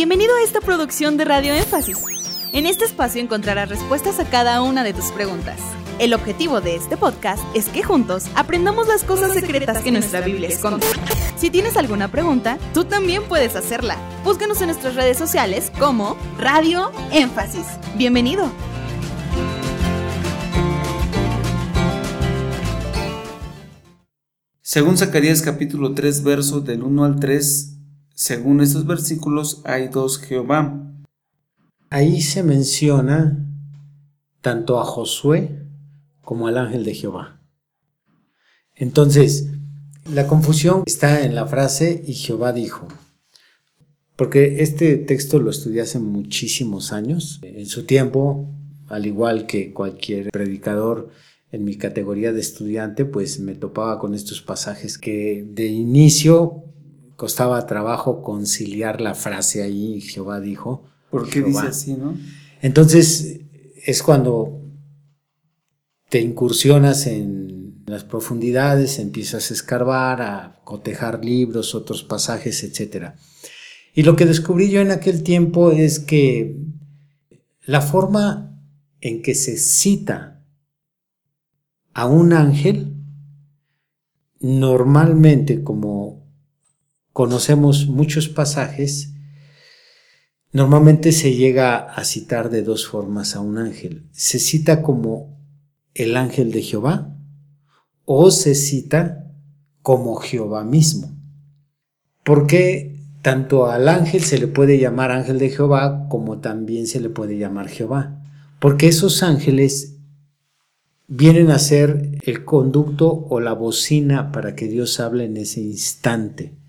Bienvenido a esta producción de Radio Énfasis. En este espacio encontrarás respuestas a cada una de tus preguntas. El objetivo de este podcast es que juntos aprendamos las cosas secretas que nuestra Biblia esconde. Si tienes alguna pregunta, tú también puedes hacerla. Búscanos en nuestras redes sociales como Radio Énfasis. Bienvenido. Según Zacarías capítulo 3, verso del 1 al 3, según estos versículos hay dos Jehová. Ahí se menciona tanto a Josué como al ángel de Jehová. Entonces, la confusión está en la frase y Jehová dijo. Porque este texto lo estudié hace muchísimos años. En su tiempo, al igual que cualquier predicador, en mi categoría de estudiante, pues me topaba con estos pasajes que de inicio costaba trabajo conciliar la frase ahí, Jehová dijo. ¿Por qué dice así, no? Entonces es cuando te incursionas en las profundidades, empiezas a escarbar, a cotejar libros, otros pasajes, etc. Y lo que descubrí yo en aquel tiempo es que la forma en que se cita a un ángel, normalmente como conocemos muchos pasajes, normalmente se llega a citar de dos formas a un ángel. Se cita como el ángel de Jehová o se cita como Jehová mismo. Porque tanto al ángel se le puede llamar ángel de Jehová como también se le puede llamar Jehová. Porque esos ángeles vienen a ser el conducto o la bocina para que Dios hable en ese instante.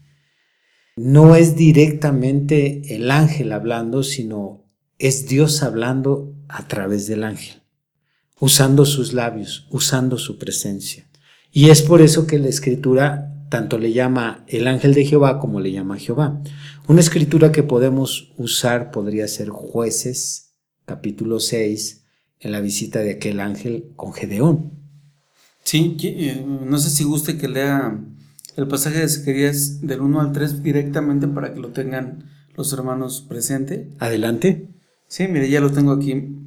No es directamente el ángel hablando, sino es Dios hablando a través del ángel, usando sus labios, usando su presencia. Y es por eso que la escritura tanto le llama el ángel de Jehová como le llama Jehová. Una escritura que podemos usar podría ser jueces, capítulo 6, en la visita de aquel ángel con Gedeón. Sí, eh, no sé si guste que lea el pasaje de Zacarías del 1 al 3 directamente para que lo tengan los hermanos presente. Adelante. Sí, mire, ya lo tengo aquí.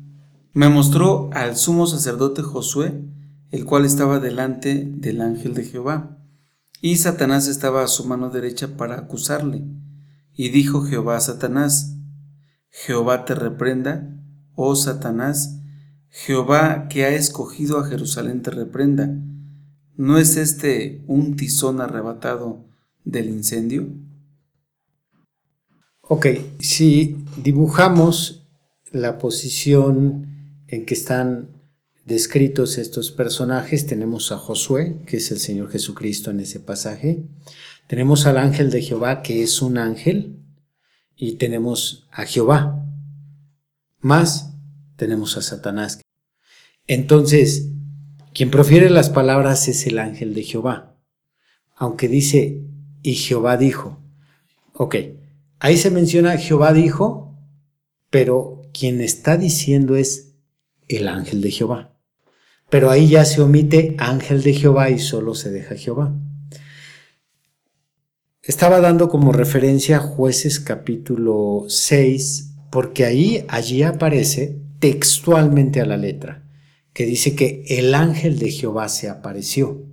Me mostró al sumo sacerdote Josué, el cual estaba delante del ángel de Jehová. Y Satanás estaba a su mano derecha para acusarle. Y dijo Jehová a Satanás, Jehová te reprenda, oh Satanás, Jehová que ha escogido a Jerusalén te reprenda. ¿No es este un tizón arrebatado del incendio? Ok, si dibujamos la posición en que están descritos estos personajes, tenemos a Josué, que es el Señor Jesucristo en ese pasaje, tenemos al ángel de Jehová, que es un ángel, y tenemos a Jehová, más tenemos a Satanás, entonces, quien profiere las palabras es el ángel de Jehová. Aunque dice, y Jehová dijo. Ok, ahí se menciona Jehová dijo, pero quien está diciendo es el ángel de Jehová. Pero ahí ya se omite ángel de Jehová y solo se deja Jehová. Estaba dando como referencia jueces capítulo 6, porque ahí, allí aparece textualmente a la letra que dice que el ángel de Jehová se apareció,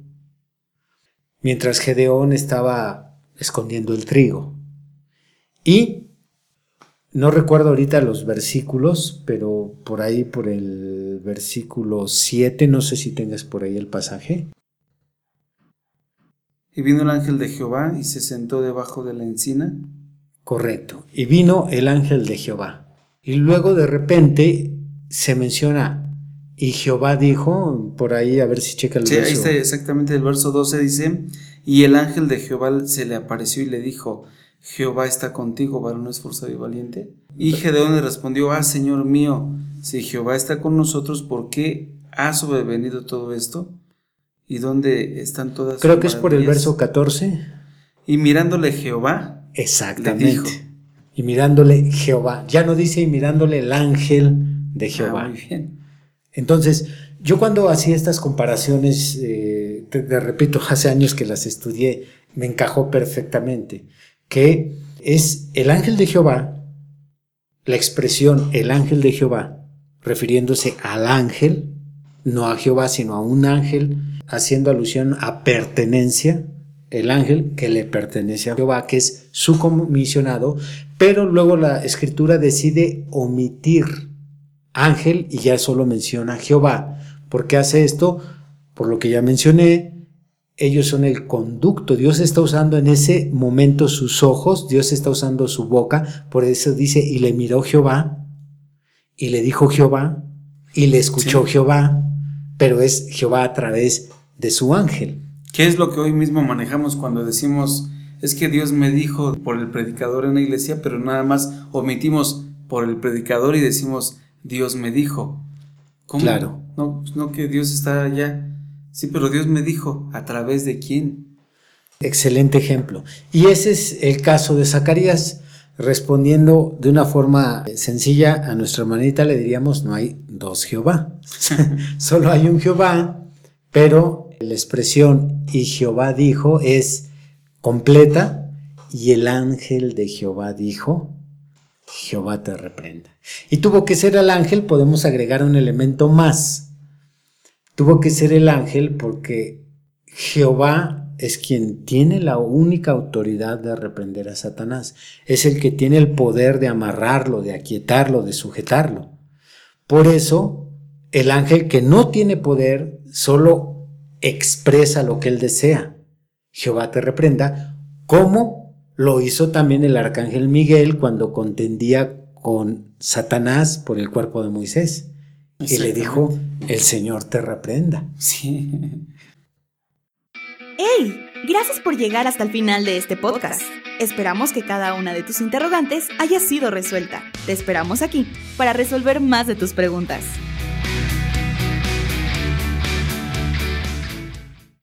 mientras Gedeón estaba escondiendo el trigo. Y no recuerdo ahorita los versículos, pero por ahí, por el versículo 7, no sé si tengas por ahí el pasaje. Y vino el ángel de Jehová y se sentó debajo de la encina. Correcto. Y vino el ángel de Jehová. Y luego de repente se menciona y Jehová dijo, por ahí, a ver si checa el sí, ahí está exactamente el verso 12 dice, y el ángel de Jehová se le apareció y le dijo, Jehová está contigo, varón esforzado y valiente. Y Gedeón le respondió, ah, Señor mío, si Jehová está con nosotros, ¿por qué ha sobrevenido todo esto? ¿Y dónde están todas Creo que es por el verso 14. Y mirándole Jehová. Exactamente. Y mirándole Jehová. Ya no dice y mirándole el ángel de ah, Jehová. muy bien. Entonces, yo cuando hacía estas comparaciones, eh, te, repito, hace años que las estudié, me encajó perfectamente, que es el ángel de Jehová la expresión el ángel de Jehová, refiriéndose al ángel, no a Jehová, sino a un ángel, haciendo alusión a pertenencia, el ángel que le pertenece a Jehová, que es su comisionado, pero luego la escritura decide omitir ángel y ya solo menciona Jehová. ¿Por qué hace esto? Por lo que ya mencioné, ellos son el conducto. Dios está usando en ese momento sus ojos, Dios está usando su boca, por eso dice, y le miró Jehová, y le dijo Jehová, y le escuchó Jehová, pero es Jehová a través de su ángel. ¿Qué es lo que hoy mismo manejamos cuando decimos, es que Dios me dijo por el predicador en la iglesia, pero nada más omitimos por el predicador y decimos, Dios me dijo? ¿Cómo? Claro. No, no que Dios está allá. Sí, pero Dios me dijo, ¿a través de quién? Excelente ejemplo. Y ese es el caso de Zacarías. Respondiendo de una forma sencilla a nuestra hermanita, le diríamos, no hay dos Jehová. Solo hay un Jehová, pero la expresión y Jehová dijo es completa y el ángel de Jehová dijo, Jehová te reprenda. Y tuvo que ser el ángel, podemos agregar un elemento más. Tuvo que ser el ángel porque Jehová es quien tiene la única autoridad de reprender a Satanás. Es el que tiene el poder de amarrarlo, de aquietarlo, de sujetarlo. Por eso, el ángel que no tiene poder solo expresa lo que él desea. Jehová te reprenda, como lo hizo también el arcángel Miguel cuando contendía con Satanás por el cuerpo de Moisés. Y le dijo, el Señor te reprenda. Sí. ¡Hey! Gracias por llegar hasta el final de este podcast. Esperamos que cada una de tus interrogantes haya sido resuelta. Te esperamos aquí para resolver más de tus preguntas.